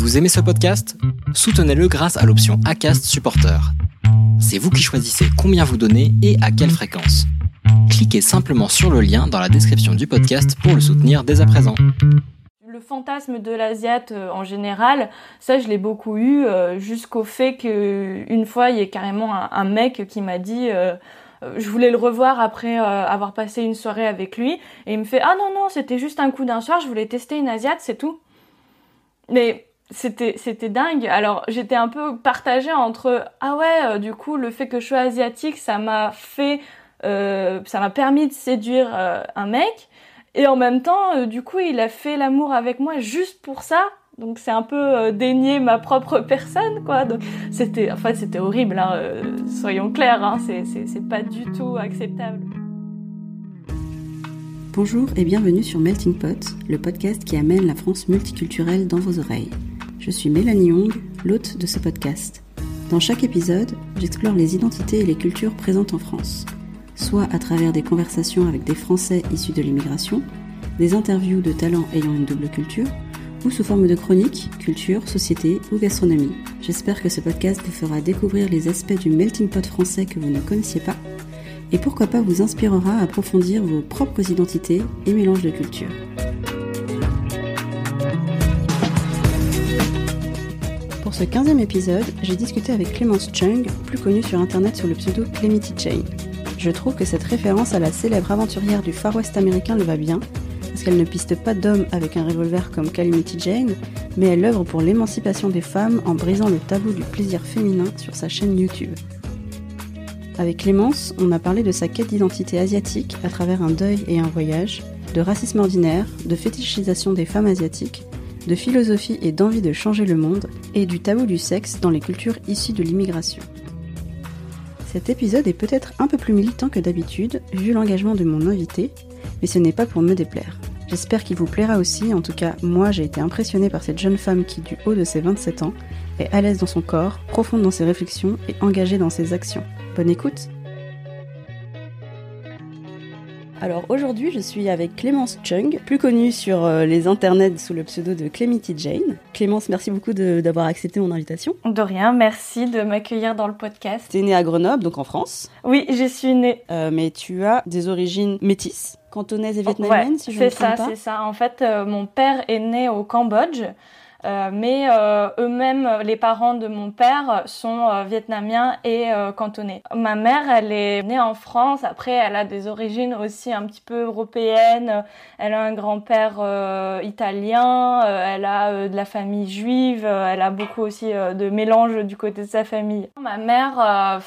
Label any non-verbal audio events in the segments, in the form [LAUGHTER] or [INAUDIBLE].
Vous aimez ce podcast? Soutenez-le grâce à l'option ACAST Supporter. C'est vous qui choisissez combien vous donnez et à quelle fréquence. Cliquez simplement sur le lien dans la description du podcast pour le soutenir dès à présent. Le fantasme de l'Asiate euh, en général, ça je l'ai beaucoup eu euh, jusqu'au fait qu'une fois il y ait carrément un, mec qui m'a dit euh, je voulais le revoir après avoir passé une soirée avec lui et il me fait ah non non c'était juste un coup d'un soir je voulais tester une Asiate c'est tout. Mais c'était c'était dingue. Alors j'étais un peu partagée entre ah ouais du coup le fait que je sois asiatique ça m'a fait ça m'a permis de séduire un mec et en même temps, euh, du coup, il a fait l'amour avec moi juste pour ça. Donc c'est un peu euh, dénier ma propre personne, quoi. Donc c'était, c'était horrible. Hein, euh, soyons clairs, hein, c'est pas du tout acceptable. Bonjour et bienvenue sur Melting Pot, le podcast qui amène la France multiculturelle dans vos oreilles. Je suis Mélanie Young, l'hôte de ce podcast. Dans chaque épisode, j'explore les identités et les cultures présentes en France soit à travers des conversations avec des Français issus de l'immigration, des interviews de talents ayant une double culture, ou sous forme de chroniques, culture, société ou gastronomie. J'espère que ce podcast vous fera découvrir les aspects du melting pot français que vous ne connaissiez pas, et pourquoi pas vous inspirera à approfondir vos propres identités et mélanges de cultures. Ce 15e épisode, j'ai discuté avec Clémence Chung, plus connue sur internet sous le pseudo Clemity Chain. Je trouve que cette référence à la célèbre aventurière du Far West américain le va bien, parce qu'elle ne piste pas d'hommes avec un revolver comme Calamity Jane, mais elle œuvre pour l'émancipation des femmes en brisant le tabou du plaisir féminin sur sa chaîne YouTube. Avec Clémence, on a parlé de sa quête d'identité asiatique à travers un deuil et un voyage, de racisme ordinaire, de fétichisation des femmes asiatiques, de philosophie et d'envie de changer le monde, et du tabou du sexe dans les cultures issues de l'immigration. Cet épisode est peut-être un peu plus militant que d'habitude, vu l'engagement de mon invité, mais ce n'est pas pour me déplaire. J'espère qu'il vous plaira aussi, en tout cas moi j'ai été impressionnée par cette jeune femme qui du haut de ses 27 ans est à l'aise dans son corps, profonde dans ses réflexions et engagée dans ses actions. Bonne écoute alors aujourd'hui, je suis avec Clémence Chung, plus connue sur euh, les internets sous le pseudo de Clemity Jane. Clémence, merci beaucoup d'avoir accepté mon invitation. De rien, merci de m'accueillir dans le podcast. Tu es née à Grenoble, donc en France. Oui, je suis née. Euh, mais tu as des origines métisses, cantonaises et vietnamiennes, si je ne me trompe pas. C'est ça, c'est ça. En fait, euh, mon père est né au Cambodge. Euh, mais euh, eux-mêmes, les parents de mon père sont euh, vietnamiens et cantonais. Ma mère, elle est née en France. Après, elle a des origines aussi un petit peu européennes. Elle a un grand-père italien. elle a de la famille juive. elle a beaucoup aussi de mélange du côté de sa famille. Ma mère,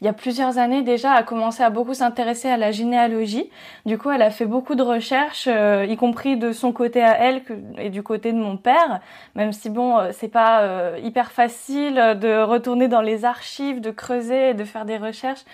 il y a plusieurs années déjà, a commencé à beaucoup s'intéresser à la généalogie. Du coup, elle a fait beaucoup de recherches, y compris de son côté à elle et du côté de mon père même si bon, euh, c'est pas euh, hyper facile de retourner dans les archives, de creuser, de faire des recherches.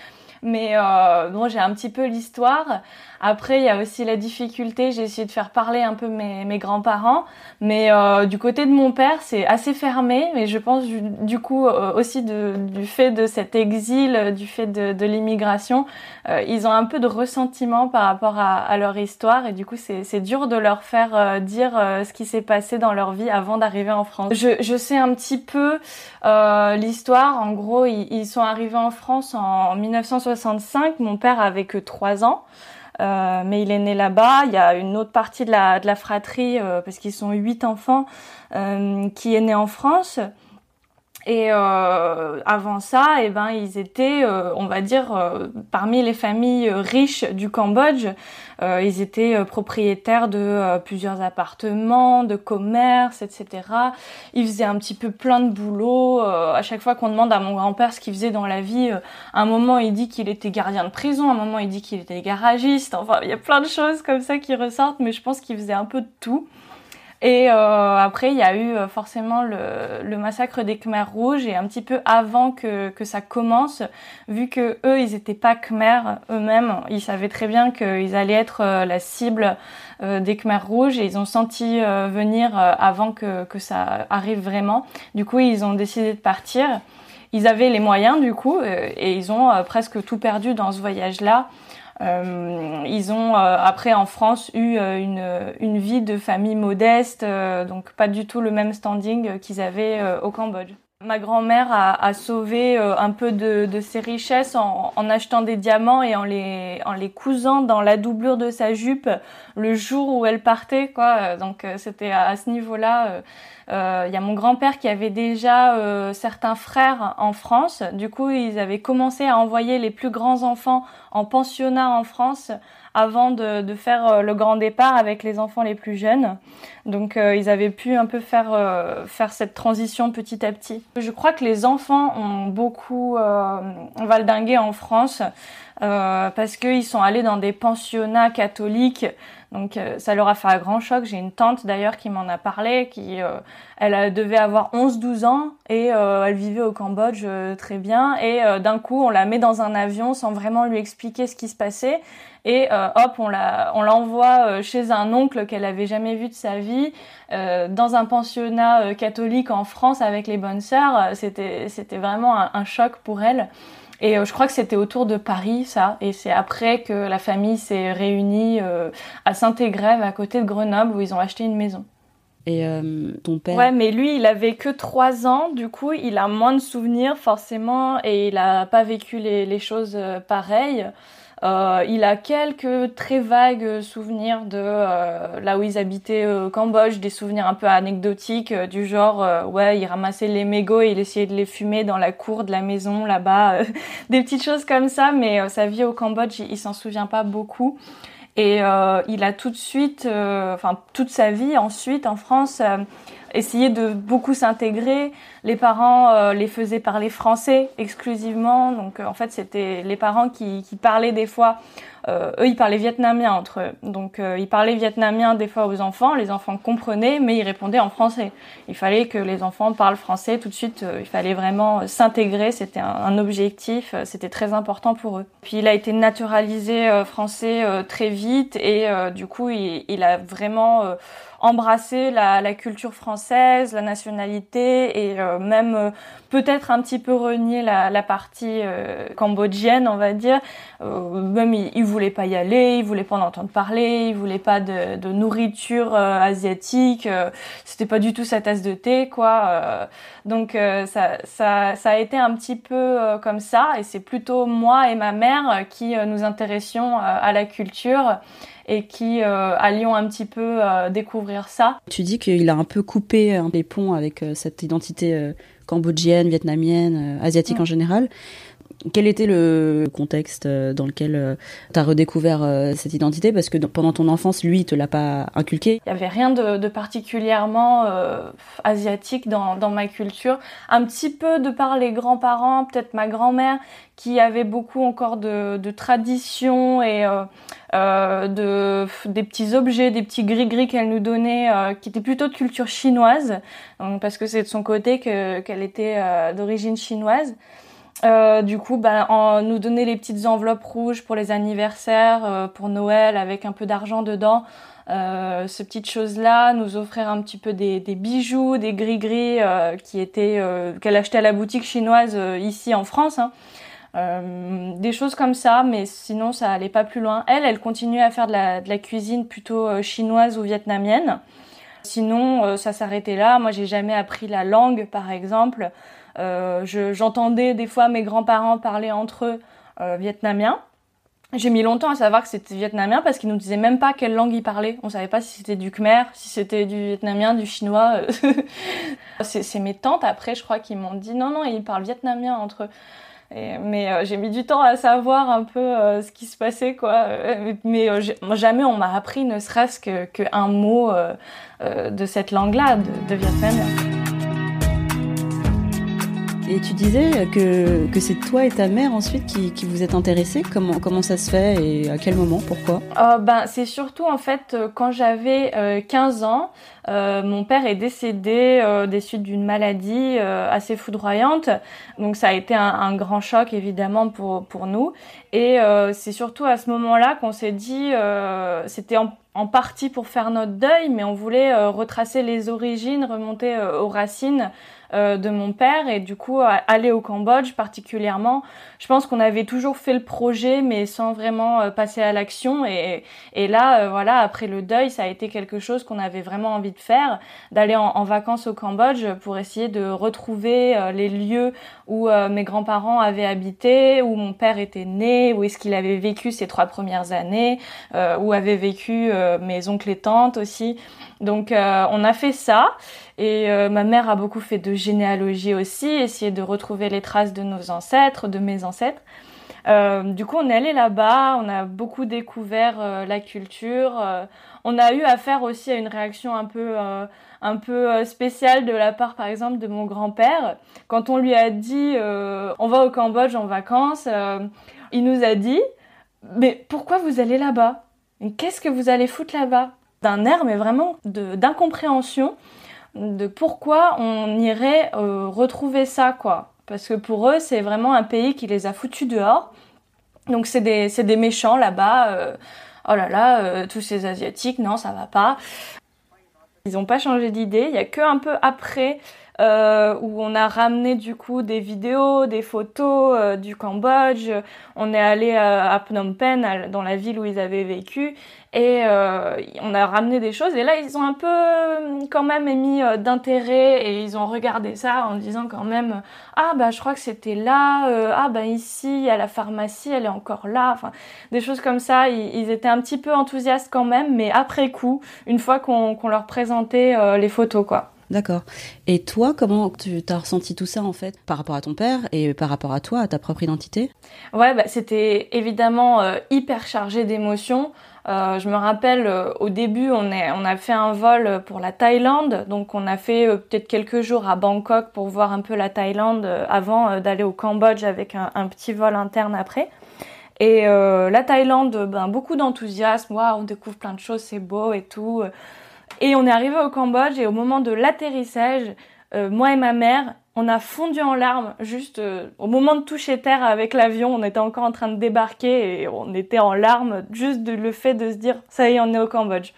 Mais euh, bon, j'ai un petit peu l'histoire. Après, il y a aussi la difficulté, j'ai essayé de faire parler un peu mes, mes grands-parents, mais euh, du côté de mon père, c'est assez fermé, mais je pense du, coup euh, aussi de, du fait de cet exil, du fait de, de l'immigration, euh, ils ont un peu de ressentiment par rapport à, à leur histoire, et du coup c'est dur de leur faire euh, dire ce qui s'est passé dans leur vie avant d'arriver en France. Je, je, sais un petit peu l'histoire, en gros, ils, ils, sont arrivés en France en 1965, mon père avait que 3 ans. Euh, mais il est né là-bas. Il y a une autre partie de la, de la fratrie, euh, parce qu'ils sont huit enfants, euh, qui est né en France. Et euh, avant ça, eh ben, ils étaient, euh, on va dire, euh, parmi les familles riches du Cambodge. ils étaient propriétaires de plusieurs appartements, de commerces, etc. Ils faisaient un petit peu plein de boulot. à chaque fois qu'on demande à mon grand-père ce qu'il faisait dans la vie, à un moment il dit qu'il était gardien de prison, un moment il dit qu'il était garagiste. Enfin, il y a plein de choses comme ça qui ressortent, mais je pense qu'il faisait un peu de tout. Et euh, après, il y a eu euh, forcément le, le, massacre des Khmers rouges et un petit peu avant que, que ça commence, vu que eux, ils étaient pas Khmers eux-mêmes, ils savaient très bien qu'ils allaient être euh, la cible des Khmers rouges et ils ont senti venir avant que, que ça arrive vraiment. Du coup, ils ont décidé de partir. Ils avaient les moyens du coup et ils ont presque tout perdu dans ce voyage-là. Ils ont après en France eu une, une vie de famille modeste, donc pas du tout le même standing qu'ils avaient au Cambodge. Ma grand-mère a, sauvé euh, un peu de, ses richesses en, achetant des diamants et en les, en les cousant dans la doublure de sa jupe le jour où elle partait. Quoi. Donc euh, c'était à, ce niveau-là. Euh, il y a mon grand-père qui avait déjà certains frères en France. Du coup, ils avaient commencé à envoyer les plus grands enfants en pensionnat en France avant de, faire euh, le grand départ avec les enfants les plus jeunes. Donc euh, ils avaient pu un peu faire, euh, faire cette transition petit à petit. Je crois que les enfants ont beaucoup valdingué en France parce qu'ils sont allés dans des pensionnats catholiques donc ça leur a fait un grand choc. J'ai une tante d'ailleurs qui m'en a parlé, qui elle devait avoir 11-12 ans et elle vivait au Cambodge très bien. Et d'un coup on la met dans un avion sans vraiment lui expliquer ce qui se passait et euh, hop, on la, on l'envoie euh, chez un oncle qu'elle avait jamais vu de sa vie, euh, dans un pensionnat catholique en France avec les bonnes sœurs. C'était, c'était vraiment un, choc pour elle. Et je crois que c'était autour de Paris, ça. Et c'est après que la famille s'est réunie à Saint-Égrève, à côté de Grenoble, où ils ont acheté une maison. Et ton père? Ouais, mais lui, il avait que trois ans, du coup, il a moins de souvenirs forcément, et il a pas vécu les, les choses pareilles. Euh, il a quelques très vagues souvenirs de euh, là où ils habitaient au Cambodge, des souvenirs un peu anecdotiques euh, du genre ouais, il ramassait les mégots et il essayait de les fumer dans la cour de la maison là-bas, [LAUGHS] des petites choses comme ça. Mais sa vie au Cambodge, il, il s'en souvient pas beaucoup. Et il a tout de suite, enfin toute sa vie ensuite en France essayer de beaucoup s'intégrer. Les parents euh, les faisaient parler français exclusivement. Donc euh, en fait, c'était les parents qui, qui parlaient des fois. Euh, eux, ils parlaient vietnamien entre eux. Donc ils parlaient vietnamien des fois aux enfants. Les enfants comprenaient, mais ils répondaient en français. Il fallait que les enfants parlent français tout de suite. il fallait vraiment s'intégrer. C'était un, objectif. C'était très important pour eux. Puis il a été naturalisé français très vite et du coup, il, il a vraiment embrasser la, la, culture française, la nationalité et euh, même euh, peut-être un petit peu renier la, la partie euh, cambodgienne, on va dire. même il, il, voulait pas y aller, il voulait pas en entendre parler, il voulait pas de, de nourriture asiatique. C'était pas du tout sa tasse de thé, quoi. donc ça, ça, ça a été un petit peu comme ça et c'est plutôt moi et ma mère qui nous intéressions à la culture et qui euh, allions un petit peu euh, découvrir ça. Tu dis qu'il a un peu coupé les ponts avec euh, cette identité cambodgienne, vietnamienne, asiatique mm. en général. Quel était le contexte dans lequel tu as redécouvert cette identité? Parce que pendant ton enfance, lui, il te l'a pas inculqué. Il y avait rien de, particulièrement asiatique dans, ma culture. Un petit peu de par les grands-parents, peut-être ma grand-mère, qui avait beaucoup encore de, traditions et euh, euh, de des petits objets, des petits gris-gris qu'elle nous donnait, euh, qui étaient plutôt de culture chinoise, parce que c'est de son côté que qu'elle était euh, d'origine chinoise. Euh, du coup, bah, en, nous donner les petites enveloppes rouges pour les anniversaires, pour Noël, avec un peu d'argent dedans. Euh, ces petites choses-là, nous offrir un petit peu des, bijoux, des gris-gris qui étaient qu'elle achetait à la boutique chinoise ici en France. Hein. Euh, des choses comme ça, mais sinon ça allait pas plus loin. Elle, elle continuait à faire de la, cuisine plutôt euh, chinoise ou vietnamienne. Sinon, euh, ça s'arrêtait là. Moi, j'ai jamais appris la langue, par exemple. J'entendais des fois mes grands-parents parler entre eux vietnamien. J'ai mis longtemps à savoir que c'était vietnamien parce qu'ils nous disaient même pas quelle langue ils parlaient. On savait pas si c'était du khmer, si c'était du vietnamien, du chinois. [LAUGHS] C'est mes tantes après, je crois, qui m'ont dit non, non, ils parlent vietnamien entre eux mais euh, j'ai mis du temps à savoir un peu euh, ce qui se passait, quoi. Euh, mais jamais on m'a appris ne serait-ce qu'un mot de cette langue-là, de, de. Et tu disais que, que c'est toi et ta mère ensuite qui, qui vous êtes intéressés. Comment, comment ça se fait et à quel moment Pourquoi? Ben, C'est surtout en fait quand j'avais 15 ans, Euh, mon père est décédé euh, des suites d'une maladie euh, assez foudroyante, donc ça a été un, grand choc évidemment pour pour nous. Et c'est surtout à ce moment-là qu'on s'est dit, c'était en, partie pour faire notre deuil, mais on voulait retracer les origines, remonter aux racines euh, de mon père et du coup aller au Cambodge particulièrement. Je pense qu'on avait toujours fait le projet mais sans vraiment euh, passer à l'action et, et là euh, voilà après le deuil ça a été quelque chose qu'on avait vraiment envie de faire, d'aller en, vacances au Cambodge pour essayer de retrouver les lieux où mes grands-parents avaient habité, où mon père était né, où est-ce qu'il avait vécu ses trois premières années, où avaient vécu mes oncles et tantes aussi. Donc on a fait ça et euh, ma mère a beaucoup fait de généalogie aussi, essayer de retrouver les traces de nos ancêtres, de mes ancêtres. Euh, du coup, on est allé là-bas, on a beaucoup découvert euh, la culture. on a eu affaire aussi à une réaction un peu, un peu spéciale de la part, par exemple, de mon grand-père. Quand on lui a dit on va au Cambodge en vacances, il nous a dit mais pourquoi vous allez là-bas? Qu'est-ce que vous allez foutre là-bas? D'un air, mais vraiment d'incompréhension de pourquoi on irait euh, retrouver ça, quoi. Parce que pour eux, c'est vraiment un pays qui les a foutus dehors. Donc c'est des, méchants là-bas. Euh, oh là là, euh, tous ces Asiatiques, non, ça va pas. Ils n'ont pas changé d'idée. Il y a que un peu après où on a ramené du coup des vidéos, des photos du Cambodge. On est allé à Phnom Penh, dans la ville où ils avaient vécu, et euh, on a ramené des choses. Et là ils ont un peu euh, quand même émis euh, d'intérêt. Et ils ont regardé ça en disant quand même ah bah je crois que c'était là. Ah bah ici à la pharmacie elle est encore là enfin des choses comme ça. Ils, étaient un petit peu enthousiastes quand même. Mais après coup une fois qu'on leur présentait les photos quoi. D'accord. Et toi, comment tu as ressenti tout ça en fait par rapport à ton père et par rapport à toi, à ta propre identité? Ouais, bah, c'était évidemment hyper chargé d'émotions. Euh, je me rappelle euh, au début, on, est, on a fait un vol pour la Thaïlande, donc on a fait euh, peut-être quelques jours à Bangkok pour voir un peu la Thaïlande avant d'aller au Cambodge avec un, un, petit vol interne après. Et la Thaïlande, ben, beaucoup d'enthousiasme, waouh, on découvre plein de choses, c'est beau et tout. Et on est arrivé au Cambodge et au moment de l'atterrissage, moi et ma mère, on a fondu en larmes juste euh, au moment de toucher terre avec l'avion. On était encore en train de débarquer et on était en larmes juste de le fait de se dire ça y est, on est au Cambodge.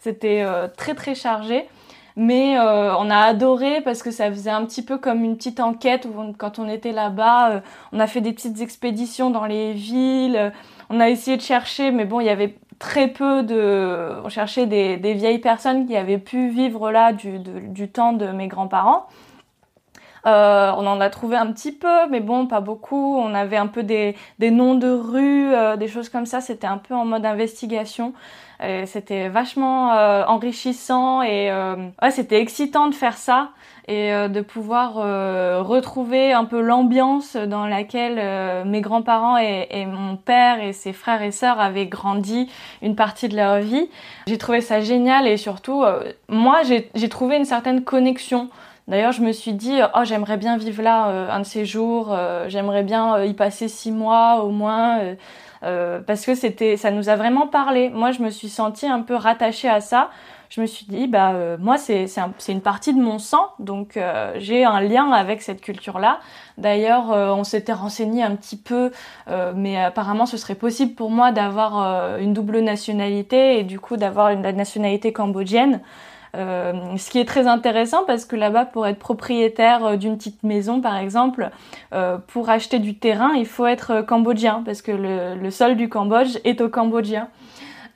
C'était euh, très très chargé. Mais euh, on a adoré parce que ça faisait un petit peu comme une petite enquête où quand on était là-bas, on a fait des petites expéditions dans les villes, on a essayé de chercher, mais bon, il y avait très peu de... On cherchait des, vieilles personnes qui avaient pu vivre là du temps de mes grands-parents. Euh, on en a trouvé un petit peu, mais bon, pas beaucoup. On avait un peu des, des noms de rues, euh, des choses comme ça. C'était un peu en mode investigation. C'était vachement euh, enrichissant et ouais, c'était excitant de faire ça et de pouvoir retrouver un peu l'ambiance dans laquelle mes grands-parents et, et, mon père et ses frères et sœurs avaient grandi une partie de leur vie. J'ai trouvé ça génial et surtout, moi, j'ai trouvé une certaine connexion D'ailleurs, je me suis dit, oh, j'aimerais bien vivre là euh, un de ces jours, euh, j'aimerais bien euh, y passer six mois au moins, parce que c'était, ça nous a vraiment parlé. Moi, je me suis sentie un peu rattachée à ça. Je me suis dit, bah moi, c'est une partie de mon sang, donc j'ai un lien avec cette culture-là. D'ailleurs, on s'était renseigné un petit peu, mais apparemment, ce serait possible pour moi d'avoir une double nationalité et du coup d'avoir la nationalité cambodgienne. Euh, ce qui est très intéressant parce que là-bas, pour être propriétaire euh, d'une petite maison, par exemple, euh, pour acheter du terrain, il faut être cambodgien parce que le, le sol du Cambodge est au cambodgien.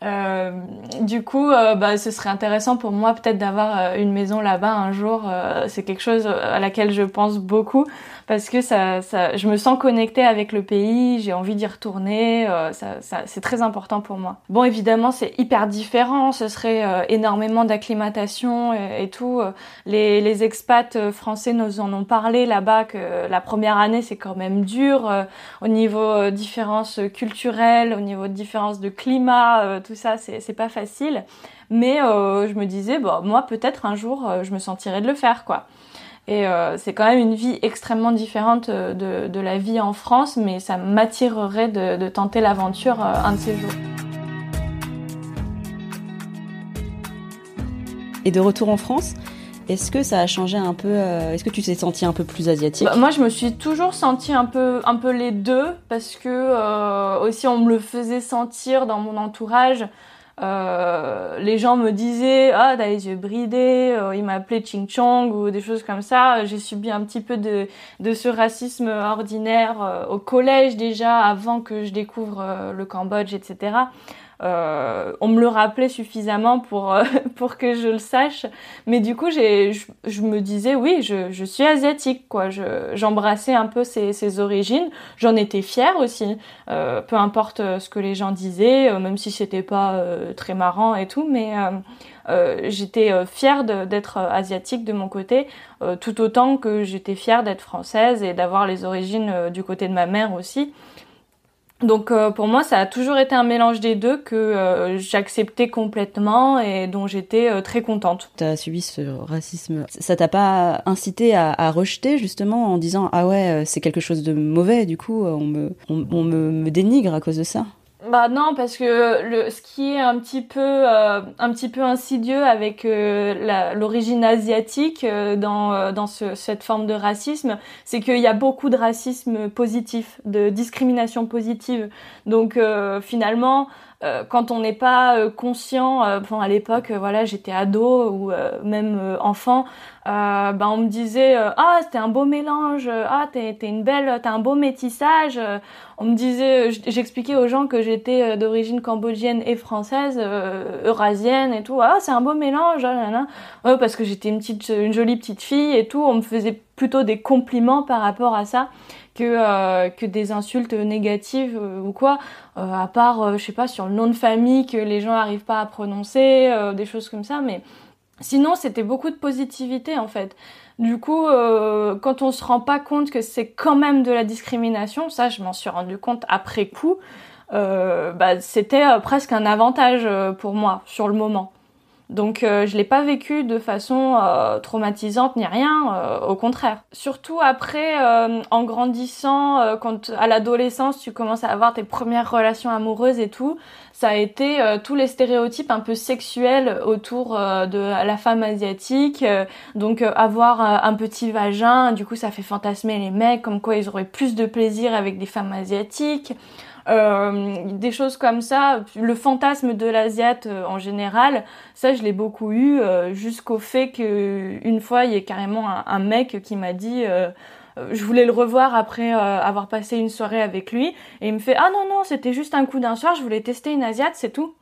Euh, du coup, euh, bah, ce serait intéressant pour moi peut-être d'avoir euh, une maison là-bas un jour. c'est quelque chose à laquelle je pense beaucoup parce que ça, ça je me sens connectée avec le pays. J'ai envie d'y retourner. ça, ça c'est très important pour moi. Bon, évidemment, c'est hyper différent. Ce serait énormément d'acclimatation et, et, tout. Les, les expats français nous en ont parlé là-bas que la première année c'est quand même dur au niveau différences culturelles, au niveau de différences de climat tout ça, c'est pas facile. Mais euh, je me disais, bon, moi peut-être un jour, euh, je me sentirais de le faire, quoi. Et euh, c'est quand même une vie extrêmement différente de, la vie en France, mais ça m'attirerait de, tenter l'aventure un de ces jours. Et de retour en France, est-ce que ça a changé un peu Est-ce que tu t'es sentie un peu plus asiatique bah, Moi, je me suis toujours sentie un peu, un peu les deux parce que aussi on me le faisait sentir dans mon entourage. Euh, les gens me disaient ah t'as les yeux bridés, euh, ils m'appelaient Ching Chong ou des choses comme ça. J'ai subi un petit peu de, ce racisme ordinaire euh, au collège déjà avant que je découvre euh, le Cambodge, etc. Euh, on me le rappelait suffisamment pour euh, [LAUGHS] pour que je le sache. Mais du coup, j'ai je, je, me disais oui, je, je suis asiatique quoi. j'embrassais un peu ces, ces origines. J'en étais fière aussi. Euh, peu importe ce que les gens disaient, euh, même si c'était pas euh, très marrant et tout, mais j'étais fière d'être asiatique de mon côté, tout autant que j'étais fière d'être française et d'avoir les origines du côté de ma mère aussi. Donc euh, pour moi, ça a toujours été un mélange des deux que euh, j'acceptais complètement et dont j'étais euh, très contente. Tu as subi ce racisme. Ça t'a pas incité à, à, rejeter justement en disant ah ouais c'est quelque chose de mauvais du coup on me on, on me dénigre à cause de ça? Bah non, parce que le, ce qui est un petit peu, euh, un petit peu insidieux avec euh, l'origine asiatique euh, dans, euh, dans ce, cette forme de racisme, c'est qu'il y a beaucoup de racisme positif, de discrimination positive. Donc euh, finalement, euh, quand on n'est pas euh, conscient, euh, à l'époque, voilà, j'étais ado ou même enfant, ben on me disait ah c'était un beau mélange, ah t'es es une belle, t'as un beau métissage. on me disait, j'expliquais aux gens que j'étais d'origine cambodgienne et française, eurasienne et tout. Ah c'est un beau mélange, ah, ouais, parce que j'étais une petite, une jolie petite fille et tout. On me faisait plutôt des compliments par rapport à ça que, euh, des insultes négatives euh, ou quoi, euh, à part, je sais pas, sur le nom de famille que les gens n'arrivent pas à prononcer, des choses comme ça, mais sinon c'était beaucoup de positivité en fait. Du coup, quand on se rend pas compte que c'est quand même de la discrimination, ça je m'en suis rendu compte après coup, bah, c'était presque un avantage pour moi sur le moment. Donc euh, je l'ai pas vécu de façon euh, traumatisante ni rien, euh, au contraire. Surtout après, euh, en grandissant, quand à l'adolescence tu commences à avoir tes premières relations amoureuses et tout, ça a été tous les stéréotypes un peu sexuels autour de la femme asiatique. donc avoir un petit vagin, du coup ça fait fantasmer les mecs, comme quoi ils auraient plus de plaisir avec des femmes asiatiques. Euh, des choses comme ça, le fantasme de l'asiate euh, en général, ça je l'ai beaucoup eu euh, jusqu'au fait que une fois il y a carrément un, mec qui m'a dit euh, je voulais le revoir après avoir passé une soirée avec lui et il me fait ah non non c'était juste un coup d'un soir je voulais tester une asiate c'est tout.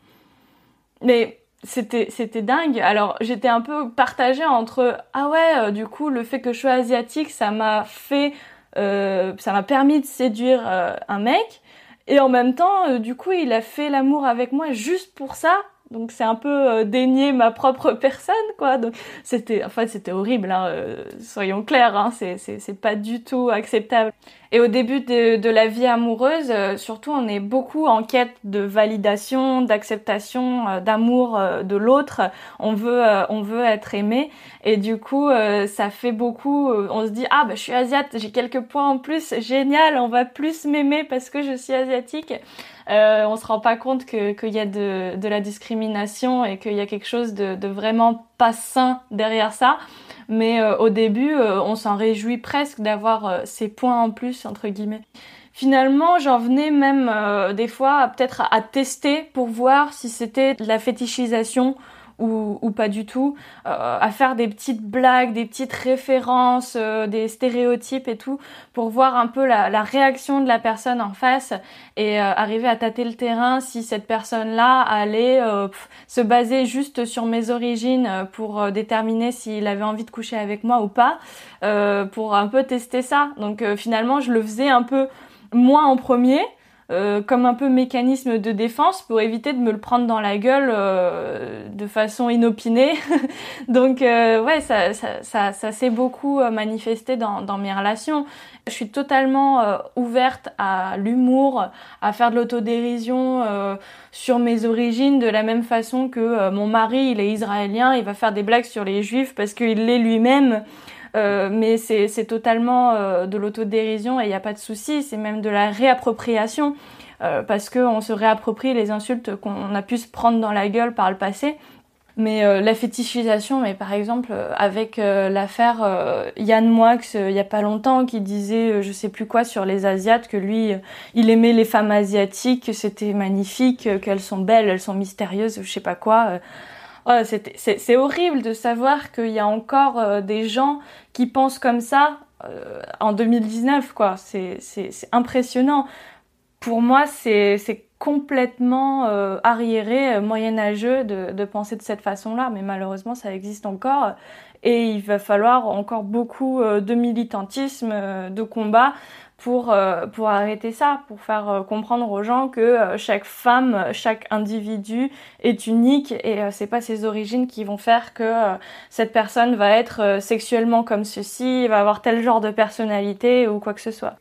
Mais c'était c'était dingue. Alors j'étais un peu partagée entre ah ouais du coup le fait que je sois asiatique ça m'a fait ça m'a permis de séduire un mec et en même temps, euh, du coup, il a fait l'amour avec moi juste pour ça. Donc c'est un peu euh, dénier ma propre [LAUGHS] personne, quoi. Donc c'était, enfin c'était horrible, hein, euh, soyons clairs, hein, c'est pas du tout acceptable. Et au début de, la vie amoureuse, euh, surtout, on est beaucoup en quête de validation, d'acceptation, d'amour de l'autre. On veut, on veut être aimé, et du coup, ça fait beaucoup. on se dit ah bah je suis asiate, j'ai quelques points en plus, génial, on va plus m'aimer parce que je suis asiatique. Euh, on se rend pas compte qu'il y a de, de, la discrimination et qu'il y a quelque chose de, de, vraiment pas sain derrière ça. Mais euh, au début, euh, on s'en réjouit presque d'avoir euh, ces points en plus, entre guillemets. Finalement, j'en venais même des fois peut-être à, à, tester pour voir si c'était de la fétichisation ou, ou pas du tout, euh, à faire des petites blagues, des petites références, euh, des stéréotypes et tout, pour voir un peu la, la réaction de la personne en face et euh, arriver à tâter le terrain si cette personne-là allait euh, se baser juste sur mes origines euh, pour déterminer s'il avait envie de coucher avec moi ou pas, pour un peu tester ça. Donc finalement, je le faisais un peu moins en premier, euh, comme un peu mécanisme de défense pour éviter de me le prendre dans la gueule euh, de façon inopinée. [LAUGHS] Donc euh, ouais, ça, ça, ça, ça s'est beaucoup euh, manifesté dans, dans, mes relations. Je suis totalement euh, ouverte à l'humour, à faire de l'autodérision sur mes origines, de la même façon que mon mari, il est israélien, il va faire des blagues sur les juifs parce qu'il l'est lui-même. Euh, mais c'est totalement euh, de l'autodérision et il n'y a pas de souci, c'est même de la réappropriation euh, parce qu'on se réapproprie les insultes qu'on a pu se prendre dans la gueule par le passé. Mais la fétichisation, mais par exemple avec l'affaire Yann Moix il y a pas longtemps qui disait je sais plus quoi sur les asiates que lui il aimait les femmes asiatiques, que c'était magnifique, qu'elles sont belles, elles sont mystérieuses, je sais pas quoi. C'est horrible de savoir qu'il y a encore des gens qui pensent comme ça en 2019 quoi. C'est impressionnant. Pour moi, c'est complètement euh, arriéré, euh, moyenâgeux de, penser de cette façon-là, mais malheureusement ça existe encore et il va falloir encore beaucoup euh, de militantisme, de combat pour, pour arrêter ça, pour faire comprendre aux gens que chaque femme, chaque individu est unique et c'est pas ses origines qui vont faire que cette personne va être sexuellement comme ceci, va avoir tel genre de personnalité ou quoi que ce soit.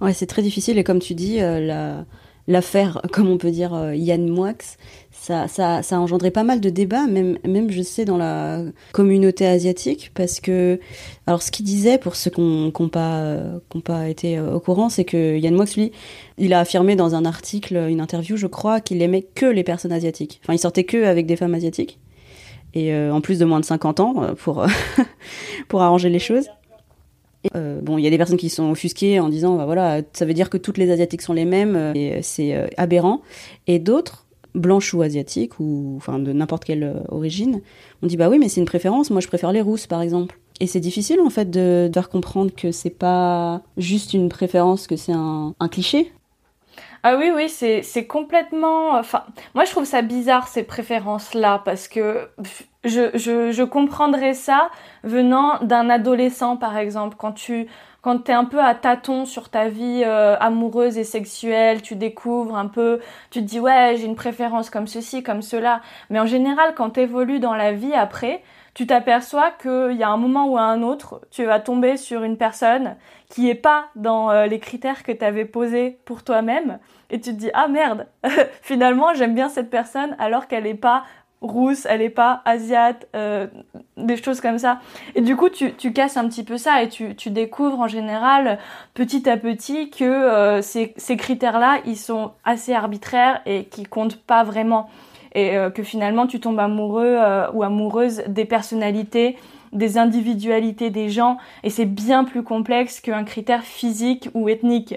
Ouais, c'est très difficile et comme tu dis, la l'affaire, comme on peut dire, euh, Yann Moix, ça, ça, ça a engendré pas mal de débats, même, même je sais dans la communauté asiatique, parce que, alors ce qu'il disait, pour ceux qui n'ont pas, pas été euh, au courant, c'est que Yann Moix, lui, il a affirmé dans un article, une interview, je crois, qu'il aimait que les personnes asiatiques. Enfin, il sortait que avec des femmes asiatiques. Et euh, en plus de moins de 50 ans, pour, [LAUGHS] pour arranger les choses. Euh, bon, il y a des personnes qui sont offusquées en disant, bah voilà, ça veut dire que toutes les asiatiques sont les mêmes, euh, et euh, c'est aberrant. Et d'autres, blanches ou asiatiques, ou enfin de n'importe quelle origine, on dit bah oui, mais c'est une préférence. Moi, je préfère les rousses, par exemple. Et c'est difficile en fait de, de, faire comprendre que c'est pas juste une préférence, que c'est un cliché. Ah oui, oui, c'est, complètement. Enfin, moi je trouve ça bizarre ces préférences-là parce que je, je, je comprendrais ça venant d'un adolescent par exemple quand tu quand t'es un peu à tâtons sur ta vie euh, amoureuse et sexuelle, tu découvres un peu, tu te dis ouais j'ai une préférence comme ceci, comme cela. Mais en général, quand t'évolues dans la vie après, tu t'aperçois qu'il y a un moment ou un autre, tu vas tomber sur une personne qui est pas dans euh, les critères que tu avais posés pour toi-même et tu te dis ah merde, [LAUGHS] finalement j'aime bien cette personne alors qu'elle est pas rousse, elle est pas asiate, euh, des choses comme ça. Et du coup, tu, tu casses un petit peu ça et tu, découvres en général petit à petit que euh, ces, ces critères-là, ils sont assez arbitraires et qui comptent pas vraiment et euh, que finalement tu tombes amoureux euh, ou amoureuse des personnalités, des individualités des gens et c'est bien plus complexe qu'un critère physique ou ethnique.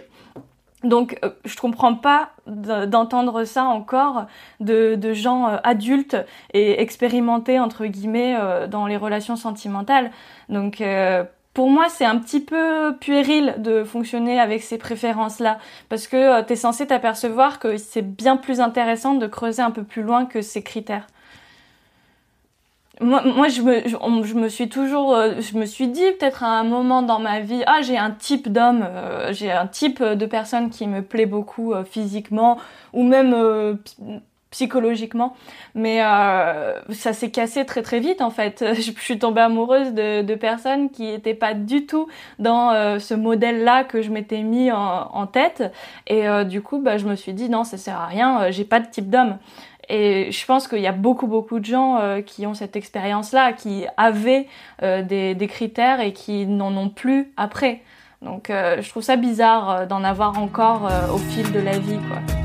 Donc euh, je comprends pas d'entendre ça encore de, de gens adultes et expérimentés entre guillemets dans les relations sentimentales. Donc pour moi, c'est un petit peu puéril de fonctionner avec ces préférences-là, parce que euh, tu es censé t'apercevoir que c'est bien plus intéressant de creuser un peu plus loin que ces critères. Moi, moi je, me, je, me suis toujours, euh, je me suis dit peut-être à un moment dans ma vie, ah j'ai un type d'homme, euh, j'ai un type de personne qui me plaît beaucoup physiquement, ou même psychologiquement. Mais euh, ça s'est cassé très très vite en fait. [LAUGHS] Je suis tombée amoureuse de, de personnes qui n'étaient pas du tout dans euh, ce modèle-là que je m'étais mis en, en, tête. Et euh, du coup, bah, je me suis dit non, ça sert à rien. J'ai pas de type d'homme. Et je pense qu'il y a beaucoup beaucoup de gens qui ont cette expérience-là, qui avaient des, des, critères et qui n'en ont plus après. Donc je trouve ça bizarre d'en avoir encore au fil de la vie, quoi.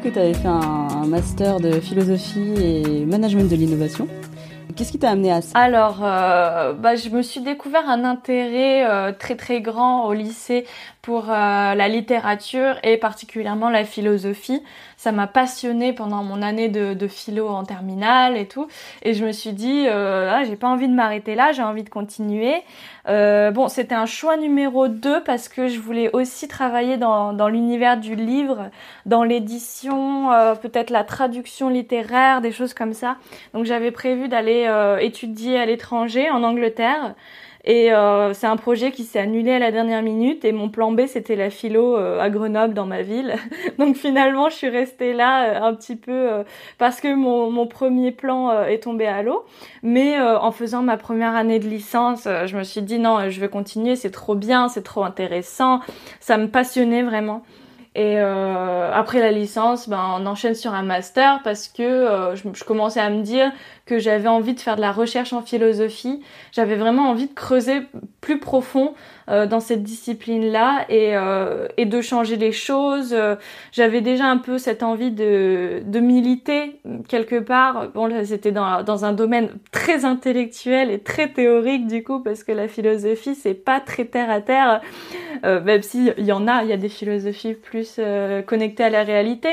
Que tu avais fait un, master de philosophie et management de l'innovation. Qu'est-ce qui t'a amené à ça? Alors, euh, bah, je me suis découvert un intérêt euh, très très grand au lycée pour euh, la littérature et particulièrement la philosophie. Ça m'a passionné pendant mon année de, philo en terminale et tout. Et je me suis dit, ah, j'ai pas envie de m'arrêter là, j'ai envie de continuer. Euh, bon, c'était un choix numéro 2 parce que je voulais aussi travailler dans, dans l'univers du livre, dans l'édition, euh, peut-être la traduction littéraire, des choses comme ça. Donc j'avais prévu d'aller étudier à l'étranger, en Angleterre. Et euh, c'est un projet qui s'est annulé à la dernière minute et mon plan B c'était la philo euh, à Grenoble dans ma ville. [LAUGHS] Donc finalement je suis restée là euh, un petit peu parce que mon, mon, premier plan est tombé à l'eau. Mais en faisant ma première année de licence, je me suis dit non, je vais continuer, c'est trop bien, c'est trop intéressant, ça me passionnait vraiment. Et euh, après la licence, ben, on enchaîne sur un master parce que euh, je, je, commençais à me dire que j'avais envie de faire de la recherche en philosophie. J'avais vraiment envie de creuser plus profond euh, dans cette discipline-là et, euh, et de changer les choses. J'avais déjà un peu cette envie de, de militer quelque part. Bon, là, c'était dans, dans un domaine très intellectuel et très théorique du coup parce que la philosophie, c'est pas très terre à terre, même s'il y en a, il y a des philosophies plus euh, connectée à la réalité.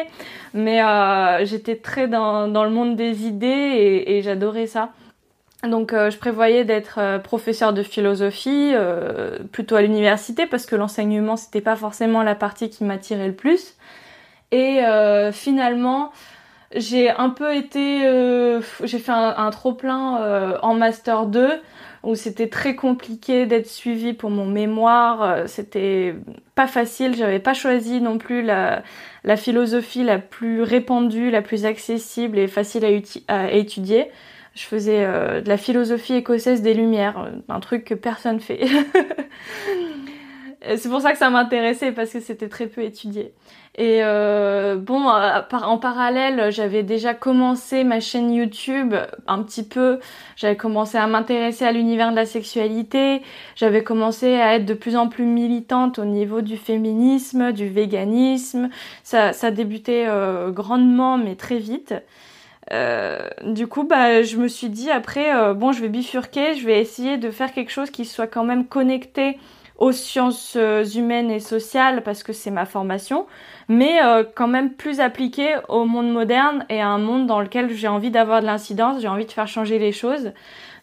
Mais euh, j'étais très dans, dans, le monde des idées et, et j'adorais ça. Donc euh, je prévoyais d'être euh, professeur de philosophie plutôt à l'université parce que l'enseignement c'était pas forcément la partie qui m'attirait le plus. Et finalement j'ai un peu été j'ai fait un, un trop plein en master 2 où c'était très compliqué d'être suivi pour mon mémoire. Euh, c'était pas facile. J'avais pas choisi non plus la, la, philosophie la plus répandue, la plus accessible et facile à, à étudier. Je faisais euh, de la philosophie écossaise des Lumières, euh, un truc que personne fait. [LAUGHS] c'est pour ça que ça m'intéressait parce que c'était très peu étudié. Et euh, bon, euh, en parallèle, j'avais déjà commencé ma chaîne YouTube un petit peu. J'avais commencé à m'intéresser à l'univers de la sexualité. J'avais commencé à être de plus en plus militante au niveau du féminisme, du véganisme. Ça, ça débutait euh, grandement, mais très vite. Euh, du coup, bah, je me suis dit après, euh, bon, je vais bifurquer, je vais essayer de faire quelque chose qui soit quand même connecté aux sciences euh, humaines et sociales parce que c'est ma formation, mais quand même plus appliqué au monde moderne et à un monde dans lequel j'ai envie d'avoir de l'incidence, j'ai envie de faire changer les choses.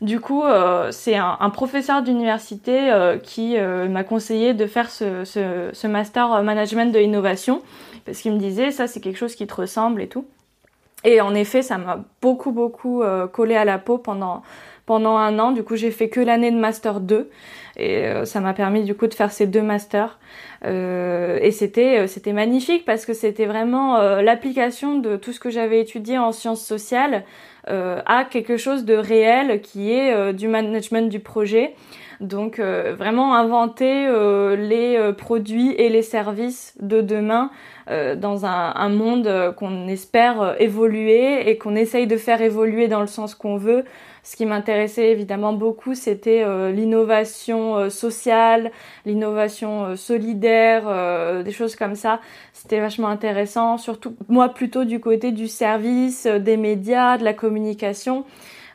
Du coup, c'est un, un, professeur d'université qui m'a conseillé de faire ce, ce, ce master management de l'innovation parce qu'il me disait ça c'est quelque chose qui te ressemble et tout. Et en effet, ça m'a beaucoup beaucoup collé à la peau pendant pendant un an. Du coup, j'ai fait que l'année de master 2 et euh, ça m'a permis du coup de faire ces deux masters. Euh, et c'était euh, c'était magnifique parce que c'était vraiment l'application de tout ce que j'avais étudié en sciences sociales à quelque chose de réel qui est du management du projet. Donc vraiment inventer les produits et les services de demain dans un, un monde qu'on espère évoluer et qu'on essaye de faire évoluer dans le sens qu'on veut ce qui m'intéressait évidemment beaucoup, c'était euh, l'innovation euh, sociale, l'innovation euh, solidaire, des choses comme ça. C'était vachement intéressant, surtout moi plutôt du côté du service, des médias, de la communication.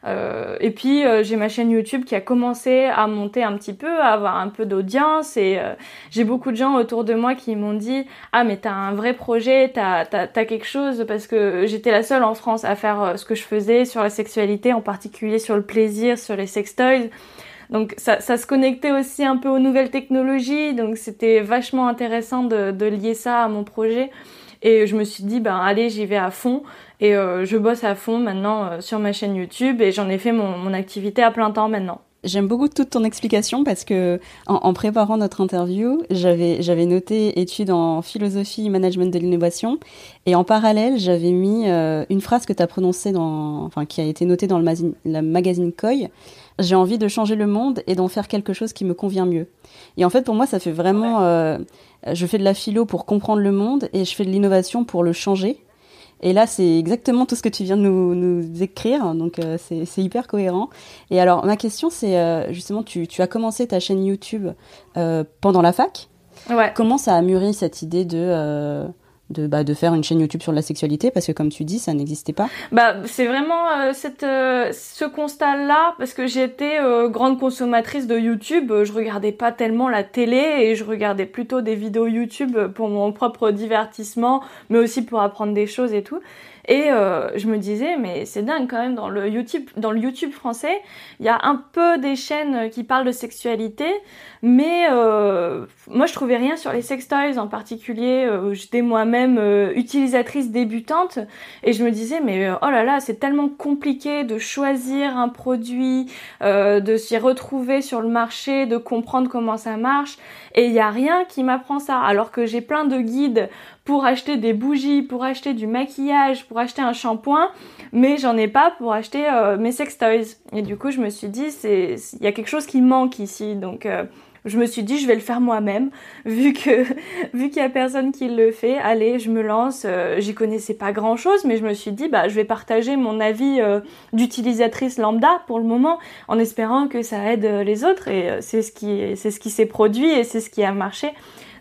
Euh, et puis euh, j'ai ma chaîne YouTube qui a commencé à monter un petit peu, à avoir un peu d'audience et euh, j'ai beaucoup de gens autour de moi qui m'ont dit ah mais t'as un vrai projet, t'as as, as, quelque chose parce que j'étais la seule en France à faire ce que je faisais sur la sexualité, en particulier sur le plaisir, sur les sextoys. Donc ça, ça, se connectait aussi un peu aux nouvelles technologies, donc c'était vachement intéressant de, de, lier ça à mon projet. Et je me suis dit, ben allez, j'y vais à fond. Et euh, je bosse à fond maintenant euh, sur ma chaîne YouTube et j'en ai fait mon, mon, activité à plein temps maintenant. J'aime beaucoup toute ton explication parce que en, en préparant notre interview, j'avais j'avais noté études en philosophie et management de l'innovation et en parallèle j'avais mis euh, une phrase que tu as prononcée dans enfin qui a été notée dans le, magazine, le magazine Koi. J'ai envie de changer le monde et d'en faire quelque chose qui me convient mieux. Et en fait pour moi ça fait vraiment euh, je fais de la philo pour comprendre le monde et je fais de l'innovation pour le changer. Et là, c'est exactement tout ce que tu viens de nous, nous écrire, donc euh, c'est hyper cohérent. Et alors, ma question, c'est euh, justement, tu, tu, as commencé ta chaîne YouTube euh, pendant la fac. Ouais. Comment ça a mûri cette idée de de, bah, de faire une chaîne YouTube sur la sexualité parce que comme tu dis ça n'existait pas. Bah c'est vraiment euh, cette euh, ce constat là parce que j'étais euh, grande consommatrice de YouTube je regardais pas tellement la télé et je regardais plutôt des vidéos YouTube pour mon propre divertissement mais aussi pour apprendre des choses et tout et euh, je me disais, mais c'est dingue quand même, dans le YouTube, dans le YouTube français, il y a un peu des chaînes qui parlent de sexualité, mais euh, moi je trouvais rien sur les sextoys en particulier. Euh, J'étais moi-même euh, utilisatrice débutante et je me disais, mais euh, oh là là, c'est tellement compliqué de choisir un produit, euh, de s'y retrouver sur le marché, de comprendre comment ça marche, et il n'y a rien qui m'apprend ça, alors que j'ai plein de guides pour acheter des bougies, pour acheter du maquillage, pour acheter un shampoing, mais j'en ai pas pour acheter euh, mes sextoys. Et du coup, je me suis dit, c'est, il y a quelque chose qui manque ici, donc euh, je me suis dit je vais le faire moi-même. [LAUGHS] Vu que vu qu'il y a personne qui le fait allez je me lance. Euh, j'y connaissais pas grand chose mais je me suis dit bah je vais partager mon avis d'utilisatrice lambda pour le moment en espérant que ça aide les autres. Et c'est ce qui c'est ce qui s'est produit et c'est ce qui a marché.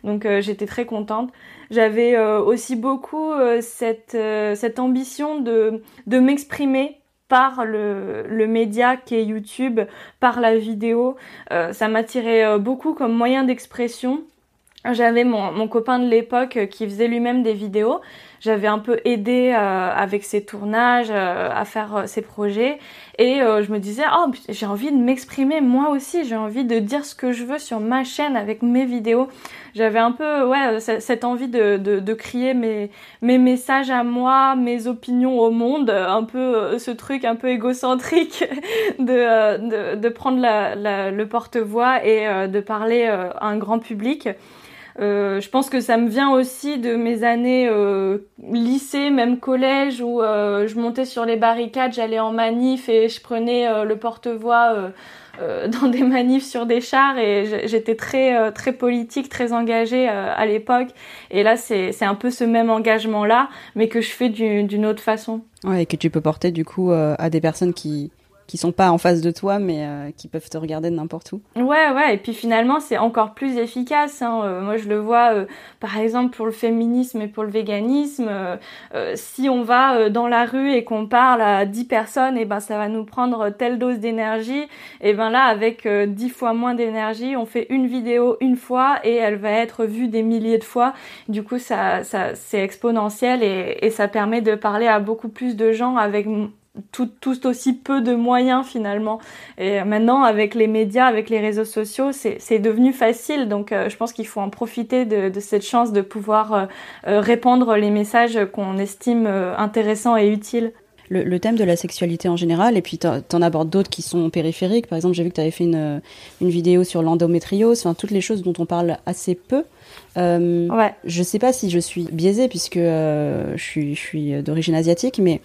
Donc j'étais très contente j'avais aussi beaucoup cette cette ambition de m'exprimer par le, média qui est YouTube, par la vidéo. Euh, ça m'attirait euh, beaucoup comme moyen d'expression. J'avais mon, copain de l'époque qui faisait lui-même des vidéos j'avais un peu aidé euh, avec ses tournages, euh, à faire euh, ses projets. Et je me disais, oh, j'ai envie de m'exprimer moi aussi, j'ai envie de dire ce que je veux sur ma chaîne avec mes vidéos. J'avais un peu, ouais, cette envie de, de, de, crier mes, mes messages à moi, mes opinions au monde, un peu ce truc un peu égocentrique [LAUGHS] de, de, de prendre la, la, le porte-voix et de parler à un grand public. Euh, je pense que ça me vient aussi de mes années euh, lycée, même collège, où euh, je montais sur les barricades, j'allais en manif et je prenais euh, le porte-voix euh, [LAUGHS] dans des manifs sur des chars et j'étais très très politique, très engagée à l'époque. Et là, c'est un peu ce même engagement-là, mais que je fais d'une autre façon. Ouais, et que tu peux porter du coup à des personnes qui qui sont pas en face de toi, mais euh, qui peuvent te regarder de n'importe où. Ouais, ouais, et puis finalement, c'est encore plus efficace. Hein. Euh, moi, je le vois, euh, par exemple, pour le féminisme et pour le véganisme. si on va dans la rue et qu'on parle à 10 personnes, et eh ben ça va nous prendre telle dose d'énergie. Et ben là, avec 10 fois moins d'énergie, on fait une vidéo une fois et elle va être vue des milliers de fois. Du coup, ça, ça c'est exponentiel et, et ça permet de parler à beaucoup plus de gens avec tout, tout, aussi peu de moyens finalement. Et maintenant, avec les médias, avec les réseaux sociaux, c'est devenu facile. Donc, euh, je pense qu'il faut en profiter de, de, cette chance de pouvoir euh, euh, répandre les messages qu'on estime intéressants et utiles. Le, le, thème de la sexualité en général, et puis tu en abordes d'autres qui sont périphériques. Par exemple, j'ai vu que tu avais fait une, une vidéo sur l'endométriose, enfin, toutes les choses dont on parle assez peu. Euh, ouais. Je sais pas si je suis biaisée puisque je suis, je suis d'origine asiatique, mais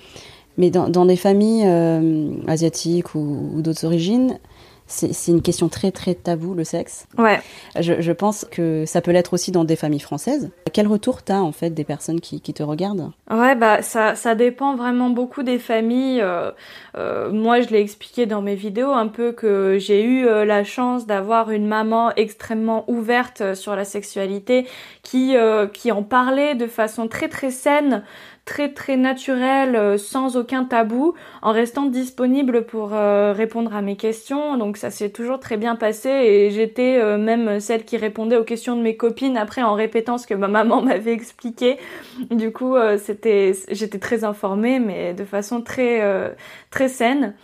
mais dans, dans des familles euh, asiatiques ou, ou d'autres origines, c'est une question très très taboue, le sexe. Ouais. Je, je pense que ça peut l'être aussi dans des familles françaises. Quel retour t'as en fait des personnes qui, qui, te regardent? Ouais, bah ça, ça dépend vraiment beaucoup des familles. Euh, euh, moi, je l'ai expliqué dans mes vidéos un peu que j'ai eu euh, la chance d'avoir une maman extrêmement ouverte sur la sexualité, qui qui en parlait de façon très très saine très très naturel, euh, sans aucun tabou, en restant disponible pour euh, répondre à mes questions. Donc ça s'est toujours très bien passé et j'étais euh, même celle qui répondait aux questions de mes copines après en répétant ce que ma [LAUGHS] maman m'avait expliqué. Du coup, c'était j'étais très informée mais de façon très très saine.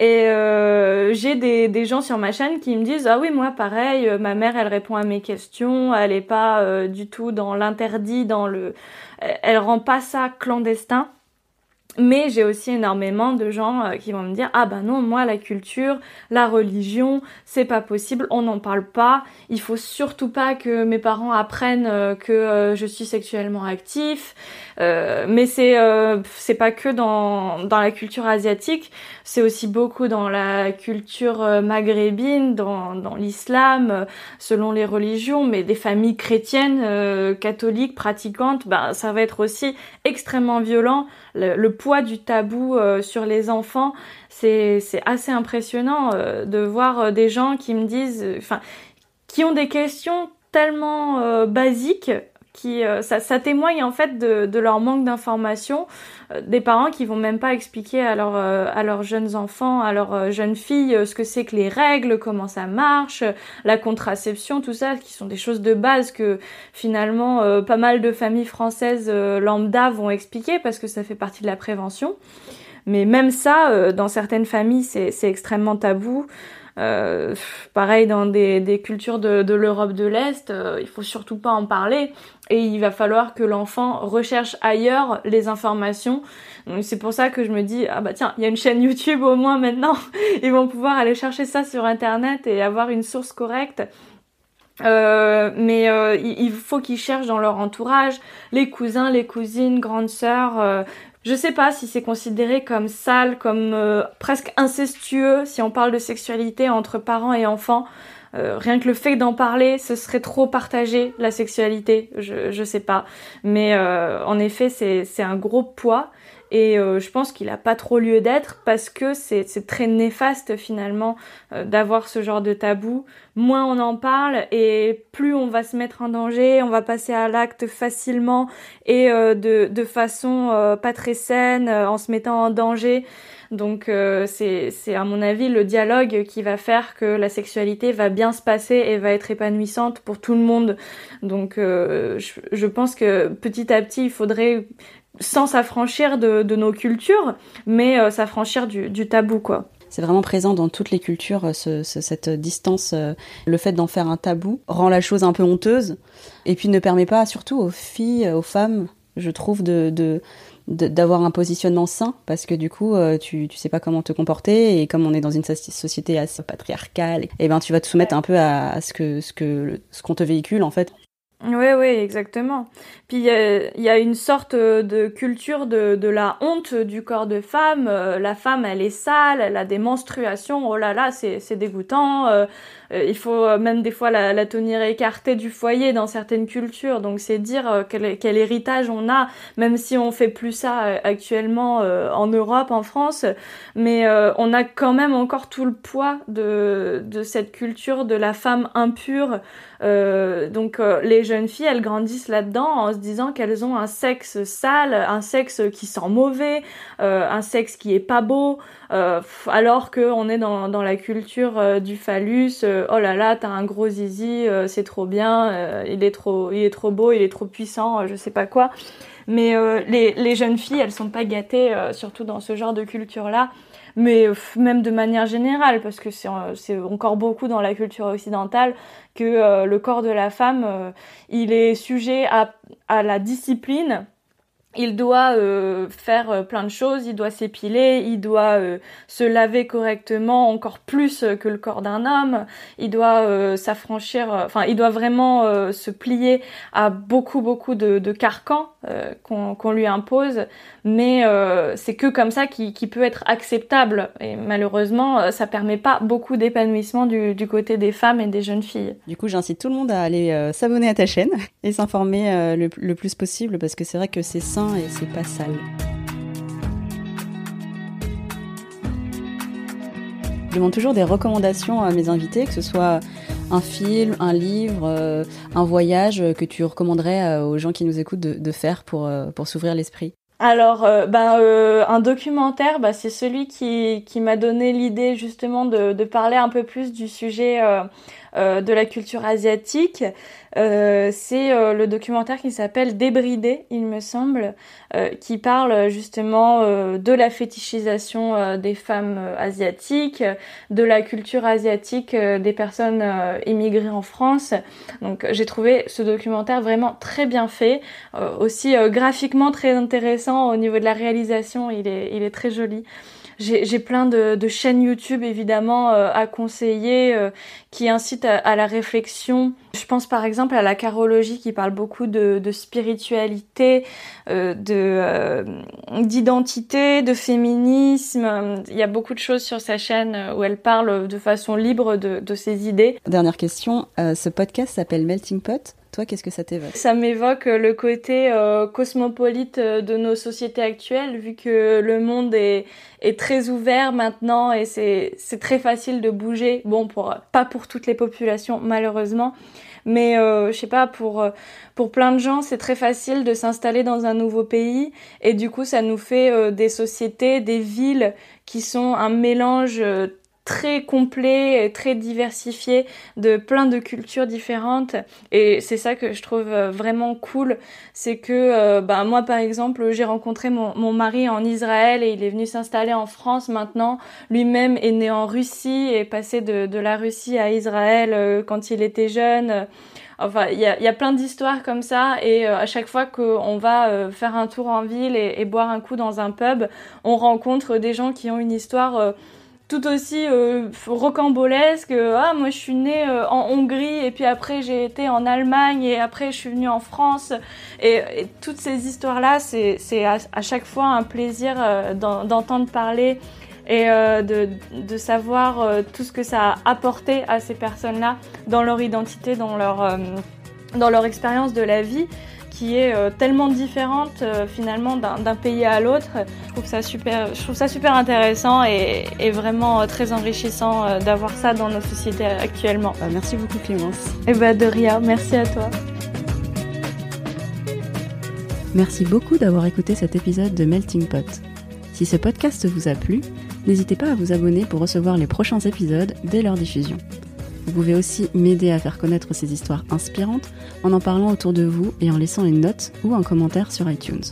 Et euh, j'ai des, des, gens sur ma chaîne qui me disent ah oui moi pareil ma mère elle répond à mes questions elle est pas du tout dans l'interdit dans le elle rend pas ça clandestin. Mais j'ai aussi énormément de gens euh, qui vont me dire ah ben non moi la culture, la religion, c'est pas possible, on n'en parle pas. Il faut surtout pas que mes parents apprennent euh, que euh, je suis sexuellement actif. mais c'est c'est pas que dans dans la culture asiatique, c'est aussi beaucoup dans la culture maghrébine, dans dans l'islam, selon les religions, mais des familles chrétiennes, catholiques, pratiquantes, ben ça va être aussi extrêmement violent. Le, le du tabou euh, sur les enfants, c'est assez impressionnant euh, de voir euh, des gens qui me disent, enfin, qui ont des questions tellement basiques qui ça, ça, témoigne en fait de, de leur manque d'information des parents qui vont même pas expliquer à, leur, à leurs jeunes enfants à leurs jeunes filles ce que c'est que les règles comment ça marche la contraception tout ça qui sont des choses de base que finalement pas mal de familles françaises lambda vont expliquer parce que ça fait partie de la prévention. Mais même ça dans certaines familles c'est extrêmement tabou. Euh, pareil dans des, des cultures de, de l'Europe de l'Est, euh, il faut surtout pas en parler et il va falloir que l'enfant recherche ailleurs les informations. C'est pour ça que je me dis ah bah tiens, il y a une chaîne YouTube au moins maintenant, [LAUGHS] ils vont pouvoir aller chercher ça sur internet et avoir une source correcte. Euh, mais euh, il faut qu'ils cherchent dans leur entourage les cousins, les cousines, grandes sœurs. Euh, je sais pas si c'est considéré comme sale, comme presque incestueux si on parle de sexualité entre parents et enfants. Rien que le fait d'en parler, ce serait trop partagé la sexualité. Je je sais pas, mais en effet c'est un gros poids et euh, je pense qu'il n'a pas trop lieu d'être parce que c'est très néfaste finalement euh, d'avoir ce genre de tabou. Moins on en parle et plus on va se mettre en danger, on va passer à l'acte facilement et euh, de, façon pas très saine, en se mettant en danger. Donc c'est à mon avis le dialogue qui va faire que la sexualité va bien se passer et va être épanouissante pour tout le monde. Donc je, pense que petit à petit il faudrait sans s'affranchir de, nos cultures, mais euh, s'affranchir du, tabou, quoi. C'est vraiment présent dans toutes les cultures, euh, cette distance. Euh, le fait d'en faire un tabou rend la chose un peu honteuse, et puis ne permet pas, surtout aux filles, aux femmes, je trouve, d'avoir un positionnement sain parce que du coup tu tu sais pas comment te comporter et comme on est dans une société assez patriarcale et eh ben tu vas te soumettre un peu à, ce que ce qu'on te véhicule en fait oui, oui, exactement. Puis il y a, une sorte de culture de, de la honte du corps de femme. Euh, la femme, elle est sale, elle a des menstruations. Oh là là, c'est dégoûtant. Euh, euh, il faut même des fois la, tenir écartée du foyer dans certaines cultures. Donc c'est dire quel, quel, héritage on a, même si on fait plus ça actuellement en Europe, en France. Mais on a quand même encore tout le poids de, de cette culture de la femme impure. donc les jeunes filles, elles grandissent là-dedans en se disant qu'elles ont un sexe sale, un sexe qui sent mauvais, euh, un sexe qui est pas beau, euh, alors qu'on est dans, dans la culture euh, du phallus. Oh là là, t'as un gros zizi, c'est trop bien, il est trop, il est trop beau, il est trop puissant, je sais pas quoi. Mais les, les jeunes filles, elles sont pas gâtées, surtout dans ce genre de culture-là mais même de manière générale, parce que c'est encore beaucoup dans la culture occidentale que euh, le corps de la femme, euh, il est sujet à, à la discipline il doit euh, faire euh, plein de choses, il doit s'épiler, il doit euh, se laver correctement encore plus que le corps d'un homme, il doit s'affranchir, enfin il doit vraiment se plier à beaucoup beaucoup de, carcans qu'on lui impose, mais c'est que comme ça qui, qui, peut être acceptable. Et malheureusement ça permet pas beaucoup d'épanouissement du, du, côté des femmes et des jeunes filles. Du coup j'incite tout le monde à aller s'abonner à ta chaîne et s'informer le, le, plus possible parce que c'est vrai que c'est sain et c'est pas sale. Je demande toujours des recommandations à mes invités, que ce soit un film, un livre, euh, un voyage que tu recommanderais euh, aux gens qui nous écoutent de, faire pour, euh, pour s'ouvrir l'esprit. Alors, ben, un documentaire, bah, c'est celui qui, qui m'a donné l'idée justement de, de, parler un peu plus du sujet euh, de la culture asiatique. Euh, c'est euh, le documentaire qui s'appelle Débridé, il me semble, qui parle justement de la fétichisation des femmes asiatiques, de la culture asiatique des personnes immigrées en France. Donc j'ai trouvé ce documentaire vraiment très bien fait, aussi graphiquement très intéressant au niveau de la réalisation, il est, il est très joli j'ai plein de, de, chaînes YouTube évidemment euh, à conseiller euh, qui incitent à, la réflexion. Je pense par exemple à la carologie qui parle beaucoup de, de spiritualité, euh, de d'identité, de féminisme. Il y a beaucoup de choses sur sa chaîne où elle parle de façon libre de, de ses idées. Dernière question, ce podcast s'appelle Melting Pot? Toi, qu'est-ce que ça t'évoque Ça m'évoque le côté euh, cosmopolite euh, de nos sociétés actuelles, vu que le monde est, très ouvert maintenant et c'est très facile de bouger. Bon, pas pour toutes les populations, malheureusement. Mais euh, je sais pas, euh, pour plein de gens, c'est très facile de s'installer dans un nouveau pays. Et du coup, ça nous fait des sociétés, des villes qui sont un mélange très complet, très diversifié de plein de cultures différentes. Et c'est ça que je trouve euh, vraiment cool, c'est que euh, bah, moi par exemple j'ai rencontré mon, mon, mari en Israël et il est venu s'installer en France. Maintenant, lui-même est né en Russie et passé de, de la Russie à Israël euh, quand il était jeune. Enfin, il y a, y a, plein d'histoires comme ça et à chaque fois qu'on va faire un tour en ville et, et, boire un coup dans un pub, on rencontre des gens qui ont une histoire tout aussi euh, rocambolesques. Ah, moi je suis née en Hongrie et puis après j'ai été en Allemagne et après je suis venue en France. Et, toutes ces histoires-là, c'est à, à, chaque fois un plaisir d'entendre parler et de, de, savoir tout ce que ça a apporté à ces personnes-là dans leur identité, dans leur, dans leur expérience de la vie qui est euh, tellement différente euh, finalement d'un pays à l'autre. Je trouve ça super, je trouve ça super intéressant et, vraiment euh, très enrichissant d'avoir ça dans nos sociétés actuellement. Bah, merci beaucoup Clémence. Et eh bah de rien, merci à toi. Merci beaucoup d'avoir écouté cet épisode de Melting Pot. Si ce podcast vous a plu, n'hésitez pas à vous abonner pour recevoir les prochains épisodes dès leur diffusion. Vous pouvez aussi m'aider à faire connaître ces histoires inspirantes en en parlant autour de vous et en laissant une note ou un commentaire sur iTunes.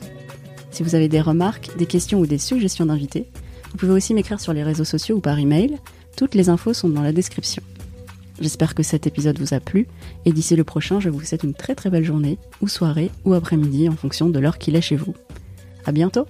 Si vous avez des remarques, des questions ou des suggestions d'invités, vous pouvez aussi m'écrire sur les réseaux sociaux ou par email. Toutes les infos sont dans la description. J'espère que cet épisode vous a plu et d'ici le prochain, je vous souhaite une très très belle journée ou soirée ou après-midi en fonction de l'heure qu'il est chez vous. À bientôt!